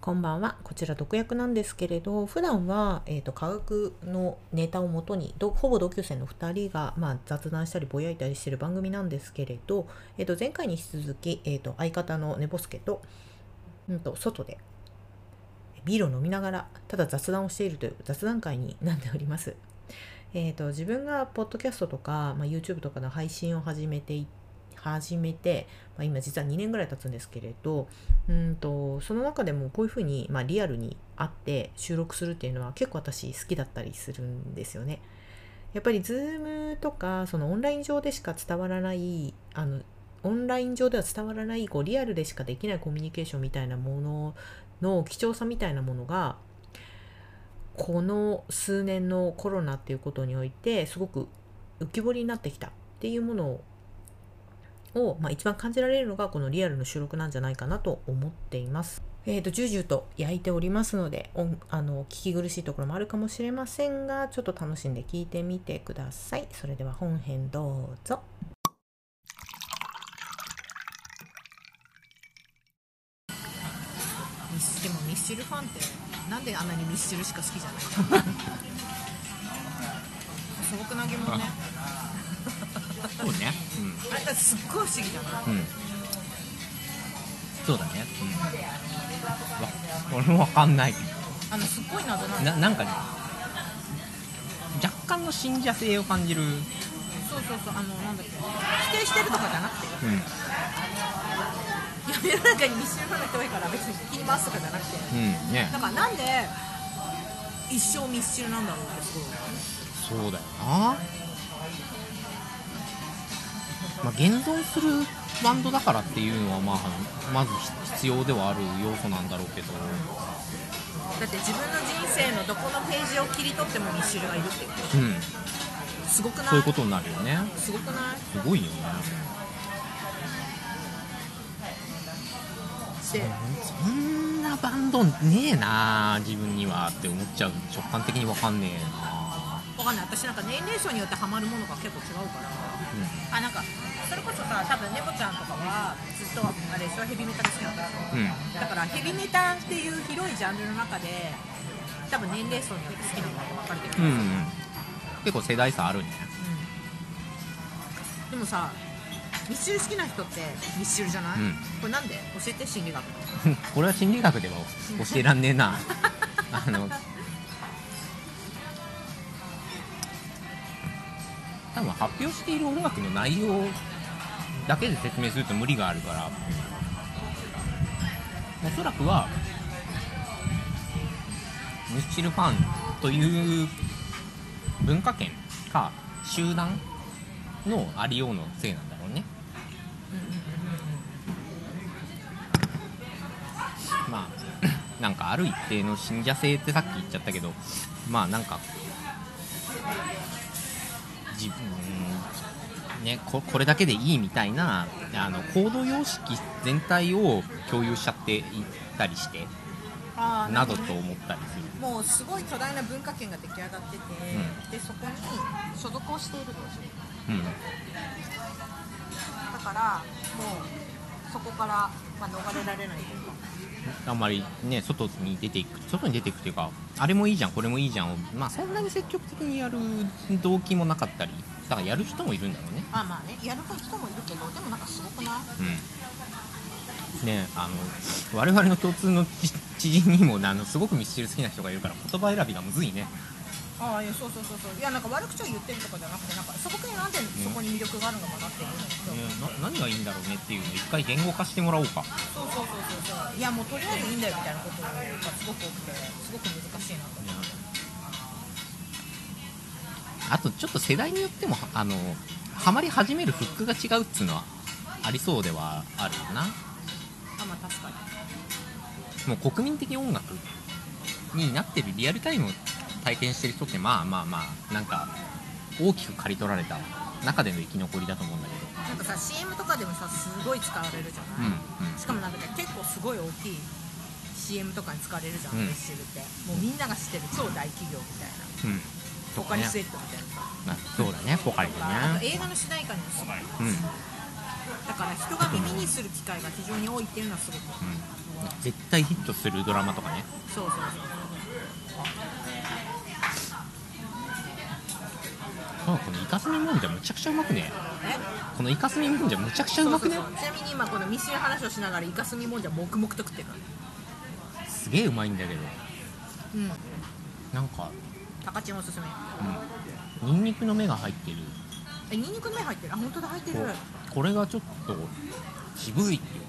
こんばんは。こちら毒薬なんですけれど、普段は、えーと、科学のネタをもとに、ほぼ同級生の2人が、まあ、雑談したりぼやいたりしてる番組なんですけれど、えーと、前回に引き続き、えーと、相方の寝ぼすけと、うんと、外でビールを飲みながら、ただ雑談をしているという雑談会になっております。えーと、自分がポッドキャストとか、まあ、YouTube とかの配信を始めてい始めて、まあ、今実は2年ぐらい経つんですけれどうんとその中でもこういうふうに、まあ、リアルに会って収録するっていうのは結構私好きだったりするんですよね。やっぱり Zoom とかそのオンライン上でしか伝わらないあのオンライン上では伝わらないこうリアルでしかできないコミュニケーションみたいなものの貴重さみたいなものがこの数年のコロナっていうことにおいてすごく浮き彫りになってきたっていうものをを、まあ、一番感じられるのがこのリアルの収録なんじゃないかなと思っています。えーと、ジュージュと焼いておりますのであの聞き苦しいところもあるかもしれませんがちょっと楽しんで聞いてみてください。それでは本編どうぞ。でもミスチルファンってなんであんなにミスチルしか好きじゃないの？素朴な疑問ね。そうね、うん、あれすっごい不思議だな、うん、そうだね、うん、俺も分かんない。あのすっごい謎なんななんかね若干の信者性を感じる。そうそうそうあのなんだっけ。否定してるとかじゃなくて、うん、いや世の中にミッシュルファンの人多いから別に聞きますとかじゃなくて、うんね、だからなんで一生ミスチルなんだろうってすごいそうだよなまあ、現存するバンドだからっていうのは、まあ、まず必要ではある要素なんだろうけど。だって自分の人生のどこのページを切り取ってもミッシュルがいるって。言うん。すごくない？そういうことになるよね。すごくない？すごいよね。でそんなバンドねえな自分にはって思っちゃう。直感的に分かんねえな。分かんない。私なんか年齢層によってハマるものが結構違うから、うん、あなんかそれこそさ多分猫ちゃんとかはずっとあれでしょヘビメタが好きなんだ、うん、だからヘビメタっていう広いジャンルの中で多分年齢層によって好きなの。が分かれてるんですよ、うん、結構世代差あるね、うん、でもさミスチル好きな人ってミスチルじゃない、うん、これなんで教えて心理学？これは心理学では教えらんねえな。あの多分発表している音楽の内容だけで説明すると無理があるからおそらくはミスチルファンという文化圏か集団のありようのせいなんだろうね。まあ なんかある一定の信者性ってさっき言っちゃったけどまあなんか自分ね、ここれだけでいいみたいなあの行動様式全体を共有しちゃっていったりしてなどと思ったりする。もうすごい巨大な文化圏が出来上がってて、うん、でそこに所属をしていると。うん、だからもうそこから、まあ、逃れられないというか。あんまりね外に出ていく外に出ていくというかあれもいいじゃんこれもいいじゃんまあそんなに積極的にやる動機もなかったりだからやる人もいるんだろうね。あまあねやる人もいるけどでもなんかすごくない？うん。ねあの我々の共通の知人にもあのすごくミスチル好きな人がいるから言葉選びがむずいね。ああいやそうそうそうそう。いやなんか悪口を言ってるとかじゃなくてなんか素朴になんでそこに魅力があるのかなっていうの、ね、な何がいいんだろうねっていうのを一回言語化してもらおうか。そうそうそうそう。そういやもうとりあえずいいんだよみたいなことがすごく多くてすごく難しいなと思って、あとちょっと世代によってもあのハマり始めるフックが違うっつうのはありそうではあるよな。あまあ確かに。もう国民的音楽になってるリアルタイム体験してる人ってまあまあまあなんか大きく刈り取られた中での生き残りだと思うんだけど。なんかさ CM とかでもさすごい使われるじゃない、うん。うん、しかもなんか結構すごい大きい CM とかに使われるじゃん、うん、レッシルって。もうみんなが知ってる超大企業みたいな、うん、ポカリスエットみたいなさ、そうだねポカリだね。映画の主題歌にもすごい、うん、だから人が耳にする機会が非常に多いっていうのはすごく、うん。絶対ヒットするドラマとかね。そうそうそうあこのイカスミもんじゃむちゃくちゃうまくね。え？このイカスミもんじゃむちゃくちゃうまくね？ちなみに今このミシン話をしながらイカスミもんじゃ黙々と食ってるすげえうまいんだけど。うん。なんか、高知のおすすめ。うん、ニンニクの芽が入ってる。えニンニクの芽入ってる？あ本当だ入ってる。これがちょっと渋いっていう。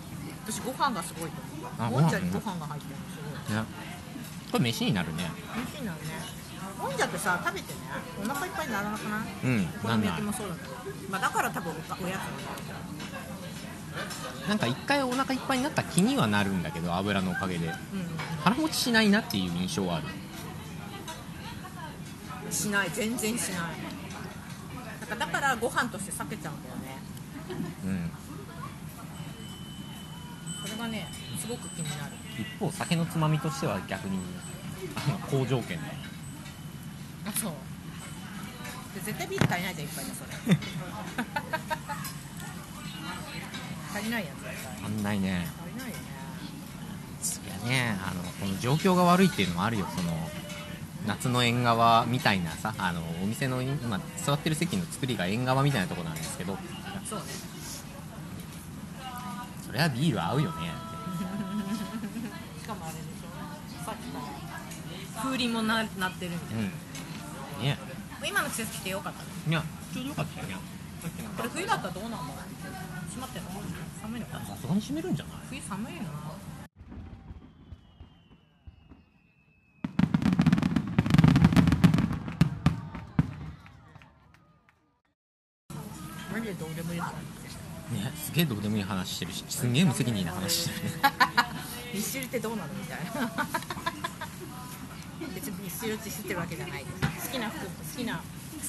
私ご飯がすごいとあ思う。もんじゃにご飯ご飯が入ってるのすごい。ねこれ飯になるね。美味しいなるね。もんじゃってさ食べてねお腹いっぱいにならなくない？うんお好みなんない。もそうだけど、まあ、だから多分おかおやつなんだな。んか一回お腹いっぱいになった気にはなるんだけど油のおかげで。うん腹持ちしないなっていう印象はある。うんしない。全然しない。なんかだからご飯として避けちゃうんだよね。うん。それがねすごく気になる。一方酒のつまみとしては逆にあの好条件だあそう。で絶対ビール足りないじゃんいっぱいでそれ。足りないやつ絶対。あんないね。足りないよね。そりゃねあのこの状況が悪いっていうのもあるよその夏の縁側みたいなさあのお店の今座ってる席の作りが縁側みたいなところなんですけど。そうね。それはビール合うよね。しかもあれでしょ。さっきから風鈴もな鳴ってるみたいな、うん。ね。今の季節来てよかったね。いやちょうどよかったよ。ねこれ冬だったらどうなんだろう閉まってんの寒いのかな。さすがに閉めるんじゃない？冬寒いなマジでどうでもいい話ねすげえどうでもいい話してるしすんげえ無責任な話してるね。ミッシルってどうなの？みたいな。別にミッシルって知ってるわけじゃないです。好きな服好きな好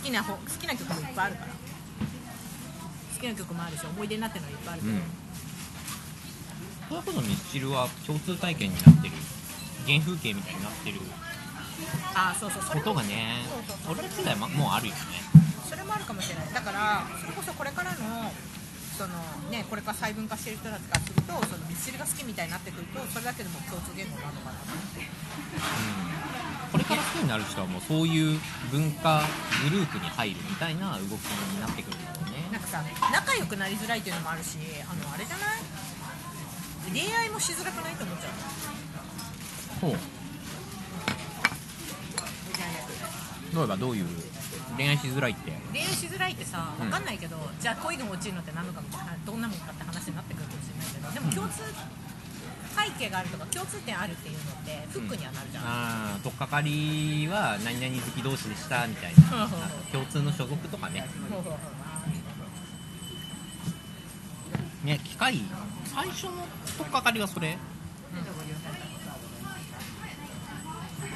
きな本好きな曲もいっぱいあるから。好きな曲もあるし思い出になってるのいっぱいあるけど、うん。そういうことミスチルは共通体験になってる。原風景みたいになってる。あそうそうそことがね俺ら世代はもうあるよねそれもあるかもしれない。だからそれこそこれからのそのねこれから細分化してる人たちからするとそのミスチルが好きみたいになってくるとそれだけでも共通言語なのかなと思ってこれから好きになる人はもうそういう文化グループに入るみたいな動きになってくるんだろうね。なんかさ仲良くなりづらいっていうのもあるしあのあれじゃない？恋愛もしづらくないと思っちゃう。ほう。例えばどういう恋愛しづらいって。恋愛しづらいってさうん。分かんないけど、じゃあ恋が落ちるのって何のかみたいなどんなもんかって話になってくるかもしれないけどでも共通背景があるとか共通点あるっていうのってフックにはなるじゃん、ああ取っかかりは何々好き同士でしたみたいな。共通の所属とかね。ね機械最初の取っかかりはそれ？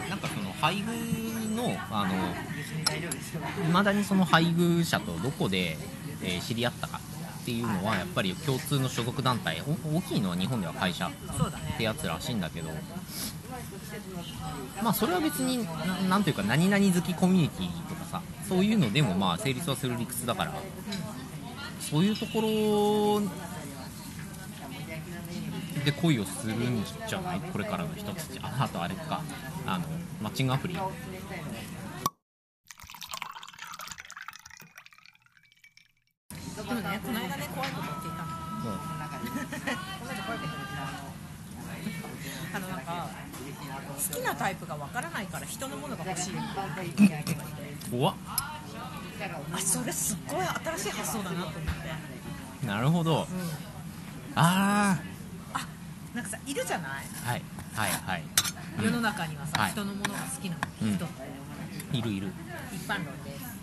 なんかその配偶のあのいまだにその配偶者とどこで、えー知り合ったかっていうのはやっぱり共通の所属団体お大きいのは日本では会社ってやつらしいんだけどまあそれは別にななんというか何々好きコミュニティとかさそういうのでもまあ成立はする理屈だからそういうところで恋をするんじゃない？これからの人たち。ああとあれか。あのマッチングアプリ。でもねこの間ね怖いこと聞いたのもうこの間怖いこと聞いたの。あのなんか好きなタイプがわからないから人のものが欲しい怖っあそれすっごい新しい発想だなと思って、なるほどうん、あなんかさいるじゃない？あはい。はいはい。世の中にはさ、はい。人のものが好きなうん。人って、いるいる。一般論です。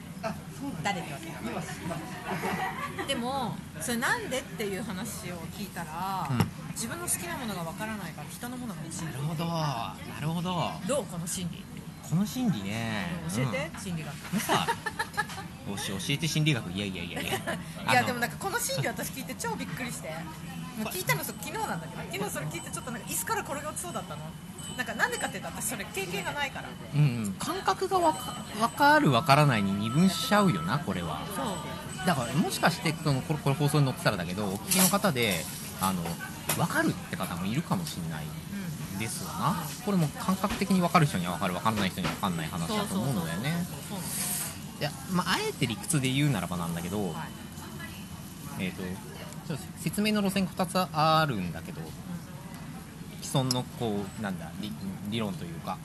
誰ってわけ？でもそれなんでっていう話を聞いたら、うん。自分の好きなものがわからないから人のものが欲しい。なるほど。なるほど。どう？この心理。この心理ね。教えて、心理学。うんさおし教えて心理学。いやいやいやいや。いあのやでもなんかこの心理私聞いて超びっくりして聞いたのそ昨日なんだけど昨日それ聞いてちょっとなんか椅子から転げ落ちそうだったの。なんかなんでかっていうと私それ経験がないから。うんうん。感覚がわかわかるわからないに二分しちゃうよなこれは。だからもしかしてそのこれこれ放送に載ってたらだけどお聞きの方であの分かるって方もいるかもしれないうん。ですわな。これも感覚的に分かる人には分かる分からない人には分かんない話だと思うのだよね。いや、まあ、あえて理屈で言うならばなんだけど、えー、とと説明の路線2つあるんだけど既存のこうなんだ理理論というか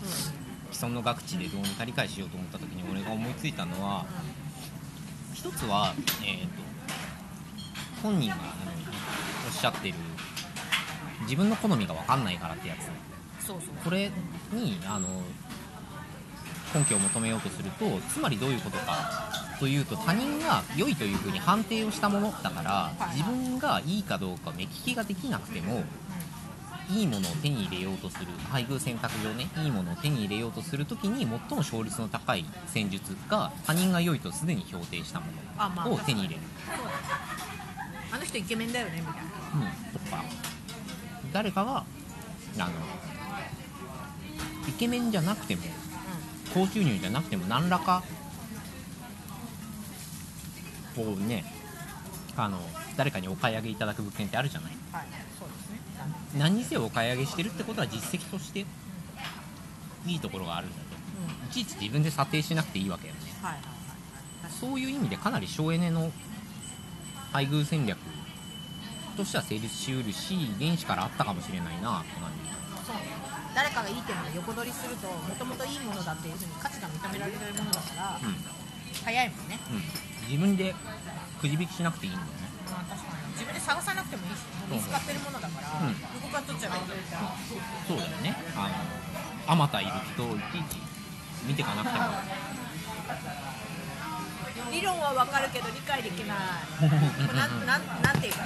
既存の学知でどうにか理解しようと思った時に俺が思いついたのは一つは、えー、と本人がおっしゃってる自分の好みが分かんないからってやつ。そうそう。これにあの根拠を求めようとするとつまりどういうことかというと他人が良いというふうに判定をしたものだからはい。自分がいいかどうか目利きができなくてもいいものを手に入れようとする配偶選択上ねいいものを手に入れようとするときに最も勝率の高い戦術が他人が良いとすでに評定したものを手に入れる、あの人イケメンだよねみたいな。うん、とか。誰かがあのイケメンじゃなくても高収入じゃなくても何らかこうねあの誰かにお買い上げいただく物件ってあるじゃない？はいそうですね。何にせよお買い上げしてるってことは実績としていいところがあるんだと。うん。いちいち自分で査定しなくていいわけよね。はいはいはい。そういう意味でかなり省エネの配偶戦略としては成立しうるし原始からあったかもしれないなって感じ。そう。誰かがいいっていうのを横取りするともともといいものだっていうふうに価値が認められるものだから、うん早いもんね、うん、自分でくじ引きしなくていいんだよね。まあ、確かに。自分で探さなくてもいいし見つかってるものだから、うん。どこから取っちゃえばいいんだよそうだよね。あのあまたいる人をいちいち見てかなくても。理論はわかるけど理解できない。なんなんなんていうか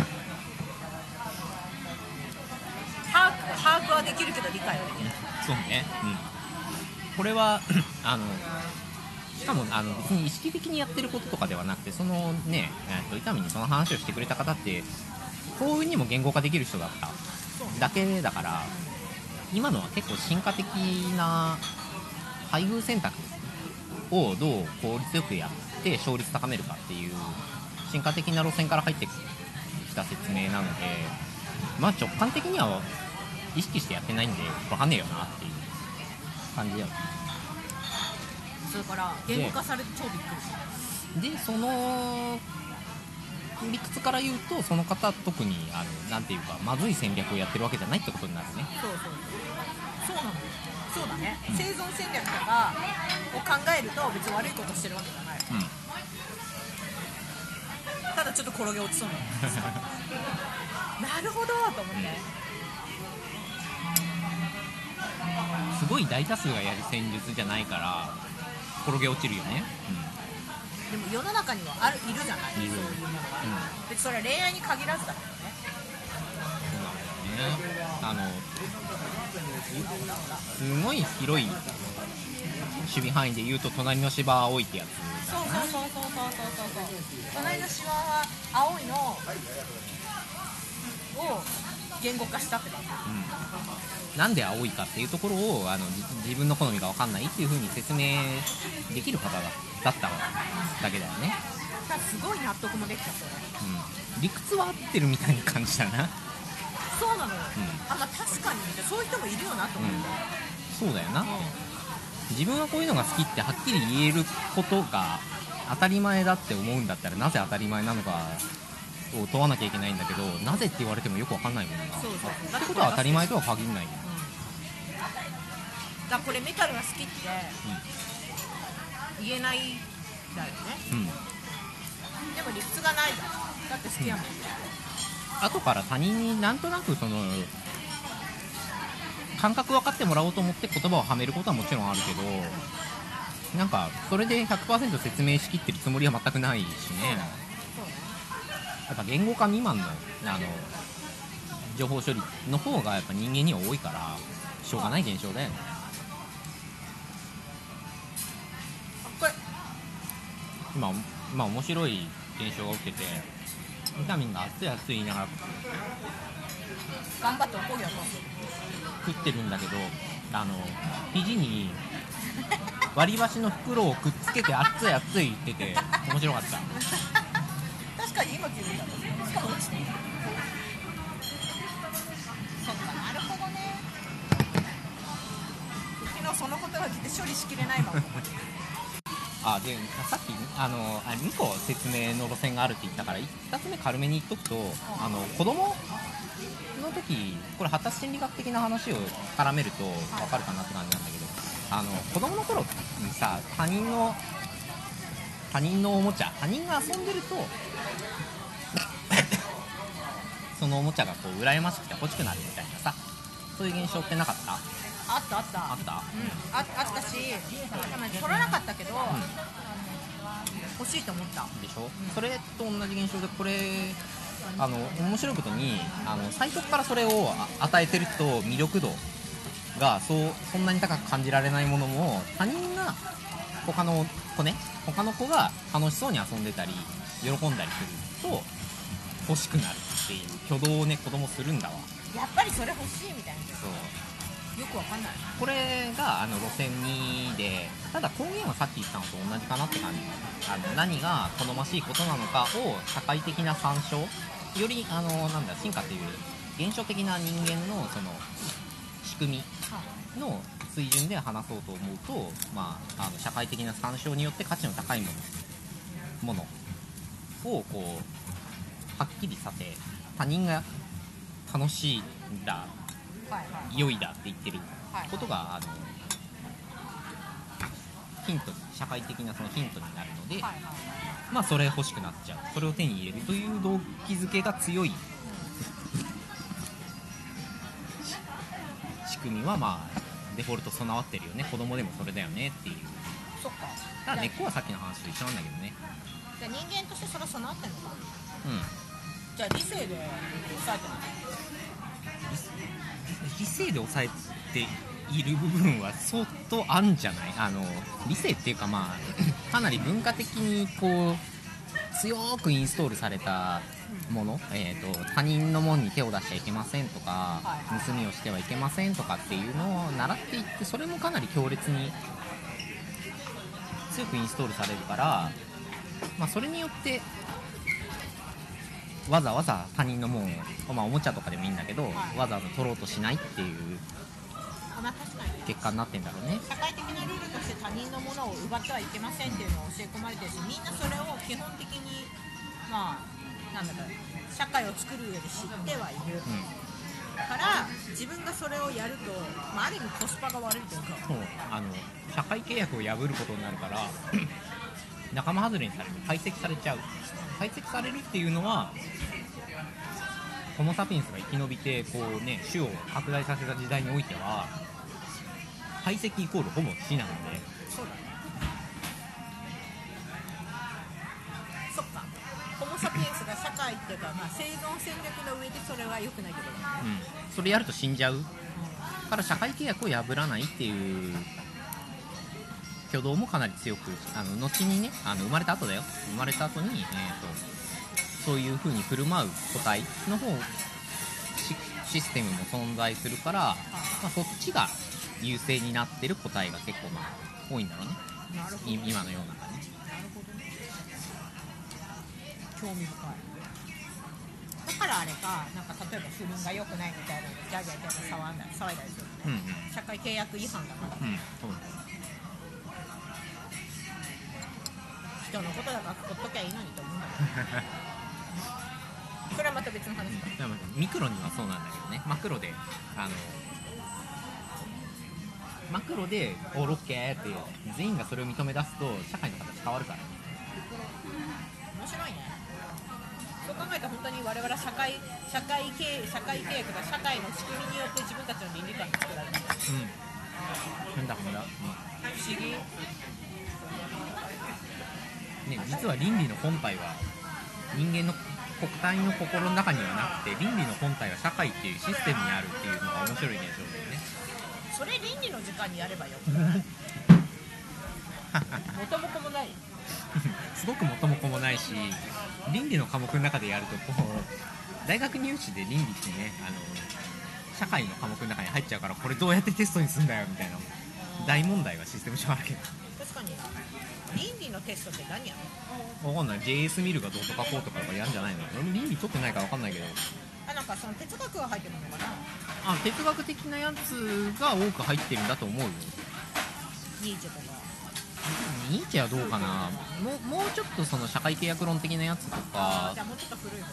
把握把握はできるけど理解はできない。そうね、うん、これは あのしかもあの別に意識的にやってることとかではなくてそのね、えー、と伊丹にその話をしてくれた方って幸運にも言語化できる人だった。だけだから今のは結構進化的な配偶選択をどう効率よくやって勝率高めるかっていう進化的な路線から入ってきた説明なのでまあ直感的には意識してやってないんでわかんねえよなっていう感じだよねそれから言語化されて超びっくりしたでその理屈から言うとその方は特にあのなんていうかまずい戦略をやってるわけじゃないってことになるね。そうそうそう。なのそうだね、うん。生存戦略とかを考えると別に悪いことしてるわけじゃない。うん。ただちょっと転げ落ちそうな なるほどと思って、すごい大多数がやる戦術じゃないから転げ落ちるよね。でも世の中にはあるいるじゃない？そういうものがうん、うん、別にそれは恋愛に限らずだけどね。そうなんだよね。あのすごい広い守備範囲で言うと隣の芝は青いってやつ。そうそうそうそうそうそうそう。隣の芝は青いの。を言語化したって感じ。うん、なんで青いかっていうところをあのじ自分の好みが分かんないっていう風に説明できる方だだっただけだよね、ただすごい納得もできたそれ。うん、理屈は合ってるみたいな感じだな、そうなのよ、うん。あまあ確かにそういう人もいるよなと思って、そうだよな。うん。自分はこういうのが好きってはっきり言えることが当たり前だって思うんだったらなぜ当たり前なのかを問わなきゃいけないんだけどなぜって言われてもよく分かんないもんな。そうそう。そうってことは当たり前とは限らないよ、うん。だこれメタルが好きって言えないんだよね。うん。うん、でも理屈がないじゃん。だって好きやもん、後から他人になんとなくその感覚分かってもらおうと思って言葉をはめることはもちろんあるけどなんかそれで100%説明しきってるつもりは全くないしねやっぱ言語化未満のあの情報処理の方がやっぱ人間には多いからしょうがない現象だよね。あこれ今今面白い現象が起きててビタミンが熱い熱い言いながら頑張っておこうよ。食ってるんだけどあの肘に割り箸の袋をくっつけて熱い熱い言ってて面白かったそっかなるほどね昨日そのこと処理しきれないあでさっき、ね、あのあ2個説明の路線があるって言ったから1つ目軽めに言っとくとあの子供の時これ発達心理学的な話を絡めると分かるかなって感じなんだけどあの子供の頃にさ他人の他人のおもちゃ他人が遊んでるとそのおもちゃがこう羨ましくて欲しくなるみたいなさそういう現象ってなかった？あったあった。あった？うん、ああったし取らなかったけど、欲しいと思った。でしょ、それと同じ現象でこれあの面白いことにあの最初からそれをあ与えてると魅力度がそうそんなに高く感じられないものも他人が他の子ね他の子が楽しそうに遊んでたり喜んだりすると欲しくなるっていう挙動をね子供するんだわ。やっぱりそれ欲しいみたいな。そうよくわかんない。これがあの路線2でただ根源はさっき言ったのと同じかなって感じあの何が好ましいことなのかを社会的な参照よりあのなんだ進化という現象的な人間のその仕組みの水準で話そうと思うと、まあ、あの社会的な参照によって価値の高いものものをこうはっきりさせ他人が楽しいんだはいはい。良いだって言ってるはいことが、あのヒント社会的なそのヒントになるので、はいはいまあそれ欲しくなっちゃう。それを手に入れるという動機づけが強い。仕組みはまあデフォルト備わってるよね。子供でもそれだよねっていう。そっか。ただ根っこはさっきの話と一緒なんだけどね。じゃあ人間としてそれは備わってんのか。うんじゃあ理性で抑えてるの理性で抑えている部分は相当あんじゃない？あの理性っていうかまあ かなり文化的にこう強くインストールされたもの、えー、と他人のものに手を出しちゃいけませんとかはい盗みをしてはいけませんとかっていうのを習っていってそれもかなり強烈に強くインストールされるから、まあ、それによってわざわざ他人のもんを、まあ、おもちゃとかでもいいんだけど、はい。わざわざ取ろうとしないっていう結果になってんだろうね。社会的なルールとして他人のものを奪ってはいけませんっていうのを教え込まれてるしみんなそれを基本的にまあなんだろう社会を作る上で知ってはいる。うん。から自分がそれをやると、まあ、ある意味コスパが悪いというかそう。あの社会契約を破ることになるから 仲間外れにされる排斥されちゃう排斥されるっていうのはホモ・サピエンスが生き延びてこうね種を拡大させた時代においては排斥イコールほぼ死なので。そうだねそっか。ホモ・サピエンスが社会っていうか、まあ、生存戦略の上でそれは良くないけど、うん、それやると死んじゃう。から社会契約を破らないっていう挙動もかなり強くあの後にねあの生まれた後だよ。生まれた後に、えー、とそういう風に振る舞う個体の方シシステムも存在するから、まあ、そっちが優勢になってる個体が結構まあ多いんだろうね。今の世の中ね興味深い。だからあれかなんか例えば不倫が良くないみたいなのでギャーギャーギャー騒いだりするうんのね、社会契約違反だから。うん人のことだからほっときゃいいのにと思うんだけどそれはまた別の話だ。ミクロにはそうなんだけどね。マクロであのマクロで「おロッケー」って全員がそれを認め出すと社会の形変わるからね。面白いね。そう考えたら本当に我々は社会社会系社会契約が社会の仕組みによって自分たちの倫理観が作られてる。うん。なんだこれだ、不思議ね、実は倫理の本体は人間の国体の心の中にはなくて倫理の本体は社会っていうシステムにあるっていうのが面白い現象だよね。それ倫理の時間にやればよ 元も子もない。すごく元も子もないし倫理の科目の中でやるとこう大学入試で倫理ってねあの社会の科目の中に入っちゃうからこれどうやってテストにすんだよみたいな大問題はシステム上あるけど。確かに倫理のテストって何やるわかんない。JS ミルがどうとかこうとかやるんじゃないの？俺も倫理取ってないからわかんないけど。あなんかその哲学が入ってるのかな？あ哲学的なやつが多く入ってるんだと思うよ。ニーチェとかニーチェはどうかな？もうもうちょっとその社会契約論的なやつとか。じゃあもうちょっと古い方か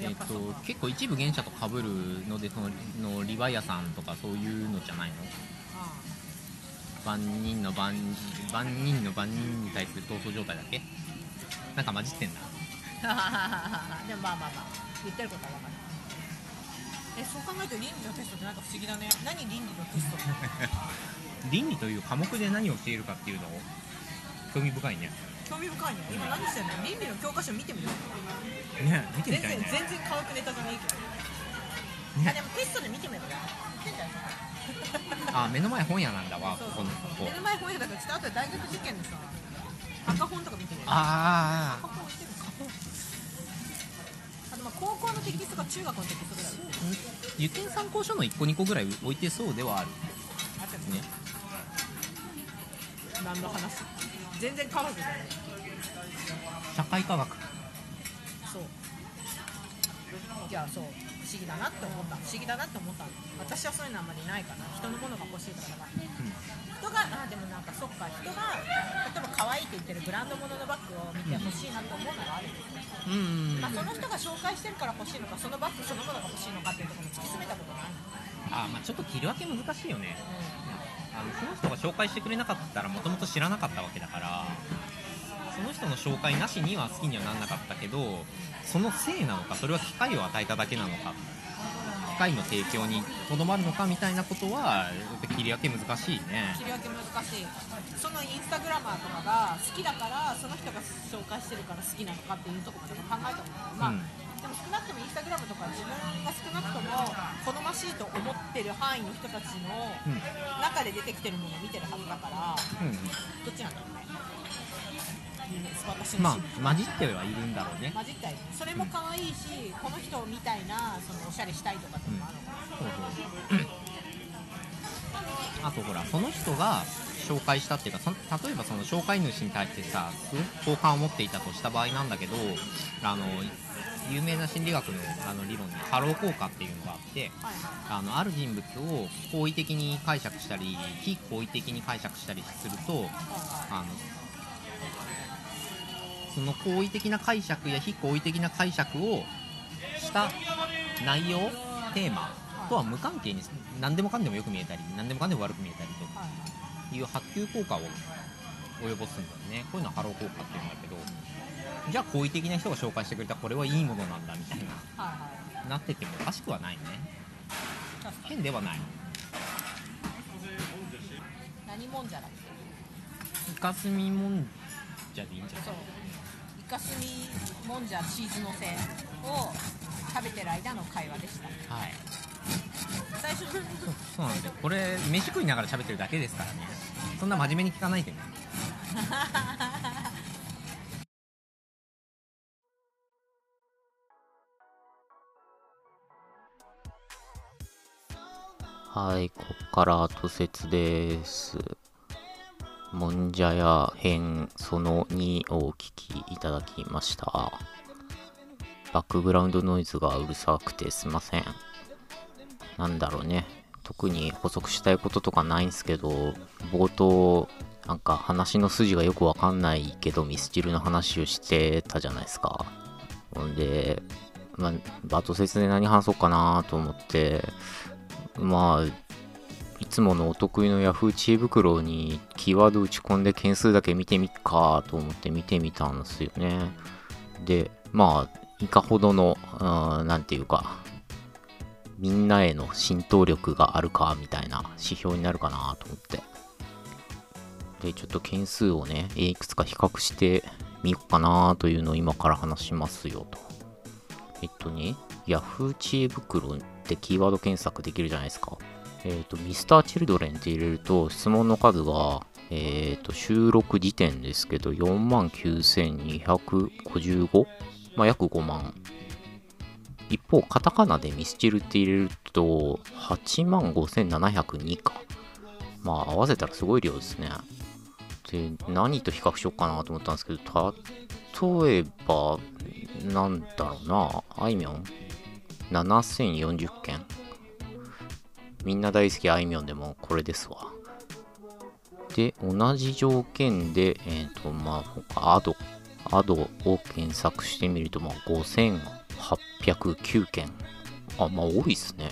えっと結構一部原社と被るのでそののリヴァイアさんとかそういうのじゃないの？あ万人の万万人の万人に対する闘争状態だっけ？なんか混じってんだあ でもまあまあまあ言ってることは分かる。えそう考えると倫理のテストってなんか不思議だね。何倫理のテスト 倫理という科目で何を教えるかっていうのを興味深いね。興味深いね。今何してんの？倫理の教科書見てみるね見てみ全然たいね。全然科学ネタじゃないけど、あでもテストで見てみる言ってんじゃんあ目の前本屋なんだわここのここ目の前本屋だからちょっと後で大学受験でさ赤本とか見てみるあ赤本置いてる。あとまあ高校のテキストが中学のテキストぐらい。あ受験参考書の1個2個ぐらい置いてそうではある。あったね。何の話？全然科学じゃない。社会科学。そう。いやそう不思議だなって思った。不思議だなって思った。の私はそういうのあんまりないかな。人のものが欲しいとかだから人があでもなんかそっか。人が例えば可愛いって言ってるブランド物のバッグを見て欲しいなと思うのがあるんですよ、うんうん。まあ、その人が紹介してるから欲しいのかそのバッグそのものが欲しいのかっていうところも突き詰めたことないあまあちょっと切り分け難しいよね。うあのその人が紹介してくれなかったらもともと知らなかったわけだからその人の紹介なしには好きにはなんなかったけどそのせいなのかそれは機会を与えただけなのか機会の提供にとどまるのかみたいなことは切り分け難しいね。ん切り分け難しい。そのインスタグラマーとかが好きだからその人が紹介してるから好きなのかっていうところまで考えたもんまあ、うん。でも少なくともインスタグラムとか自分が少なくとも好ましいと思ってる範囲の人たちのうん。中で出てきてるものを見てるはずだからうん。どっちなんだろうね私まあ混じってはいるんだろうね。混じったりそれも可愛いし、この人みたいなそのおしゃれしたいとかっていうのもあるのかな、そうそう。あとほらその人が紹介したっていうかその例えばその紹介主に対してさ好感を持っていたとした場合なんだけどあの有名な心理学のあの理論にハロー効果っていうのがあってはい。あのある人物を好意的に解釈したり非好意的に解釈したりするとあのその好意的な解釈や非好意的な解釈をした内容テーマとは無関係に何でもかんでもよく見えたり何でもかんでも悪く見えたりという波及効果を及ぼすんだよね。こういうのはハロー効果っていうんだけどじゃあ好意的な人が紹介してくれたこれはいいものなんだみたいななっててもおかしくはないね。変ではない。何もんじゃらイカスミもんじゃでいいんじゃない？イカスミもんじゃチーズのせを食べてる間の会話でした。はい。最初そうそうなんですよ。これ飯食いながら喋ってるだけですからね。そんな真面目に聞かないでね。はい、こっから吐説です。もんじゃ屋編その2をお聞きいただきました。バックグラウンドノイズがうるさくてすいません。なんだろうね。特に補足したいこととかないんすけど、冒頭、なんか話の筋がよくわかんないけどミスチルの話をしてたじゃないですか。ほんで、まあ、バト説で何話そうかなと思って、まあ、いつものお得意の Yahoo 知恵袋にキーワード打ち込んで件数だけ見てみっかと思って見てみたんですよね。で、まあ、いかほどの、うんなんていうか、みんなへの浸透力があるかみたいな指標になるかなと思って。で、ちょっと件数をね、いくつか比較してみようかなというのを今から話しますよと。えっとね、Yahoo 知恵袋ってキーワード検索できるじゃないですか。えっ、と、Mr.Children って入れると質問の数が、えっ、と、収録時点ですけど、49,255? まあ、約5万。一方、カタカナでミスチルって入れると、85,702か。まあ、合わせたらすごい量ですね。で、何と比較しようかなと思ったんですけど、例えば、なんだろうな、あいみょん？7040件みんな大好きあいみょんでもこれですわ。で、同じ条件で、えっ、ー、と、まあ、アド、アドを検索してみると、まあ、5809件。あ、まあ、多いっすね。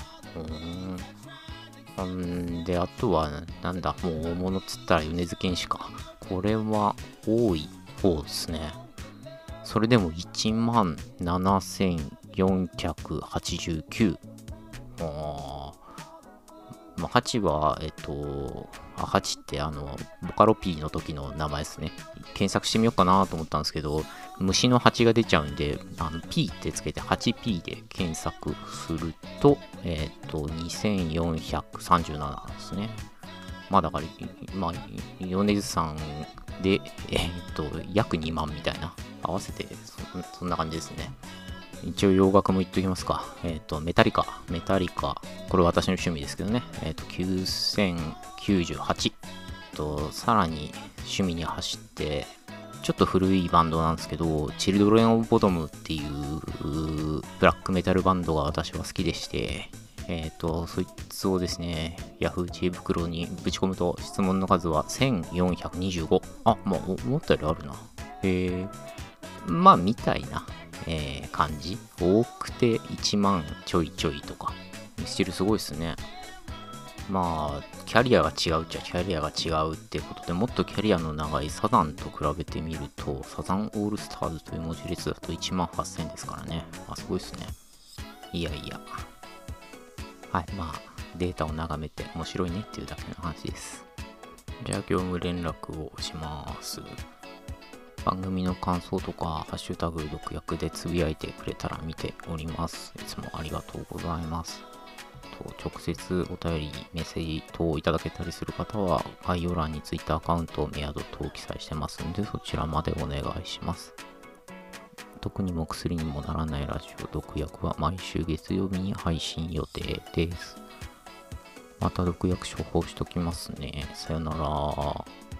うん。で、あとは、なんだ、もう大物っつったら米津玄師か。これは多い方ですね。それでも1万7489。あまあ、8は、えっと、あ、8ってあの、ボカロ P の時の名前ですね。検索してみようかなと思ったんですけど、虫の8が出ちゃうんで、あの P ってつけて 8P で検索すると、えっと、2437ですね。まあだから、まあ、米津さんで、えっと、約2万みたいな。合わせてそ、そんな感じですね。一応洋楽も言っときますか。えっ、ー、と、メタリカ。メタリカ。これ私の趣味ですけどね。えっ、ー、と、9098。と、さらに趣味に走って、ちょっと古いバンドなんですけど、チルドレン・オブ・ボトムっていうブラックメタルバンドが私は好きでして、えっ、ー、と、そいつをですね、Yahoo! 知恵袋にぶち込むと質問の数は1425。あ、まあ、思ったよりあるな。へえ。まあ、みたいなえー、感じ。多くて1万ちょいちょいとか。ミスチルすごいっすね。まあ、キャリアが違うっちゃキャリアが違うってことでもっとキャリアの長いサザンと比べてみると、サザンオールスターズという文字列だと1万8000ですからね。あ、すごいっすね。いやいや。はい、まあ、データを眺めて面白いねっていうだけの話です。じゃあ、業務連絡をします。番組の感想とか、ハッシュタグ、毒薬でつぶやいてくれたら見ております。いつもありがとうございます。と直接お便り、メッセージ等をいただけたりする方は、概要欄に Twitter アカウント、メアド等記載してますので、そちらまでお願いします。特にも薬にもならないラジオ、毒薬は毎週月曜日に配信予定です。また毒薬処方しときますね。さよなら。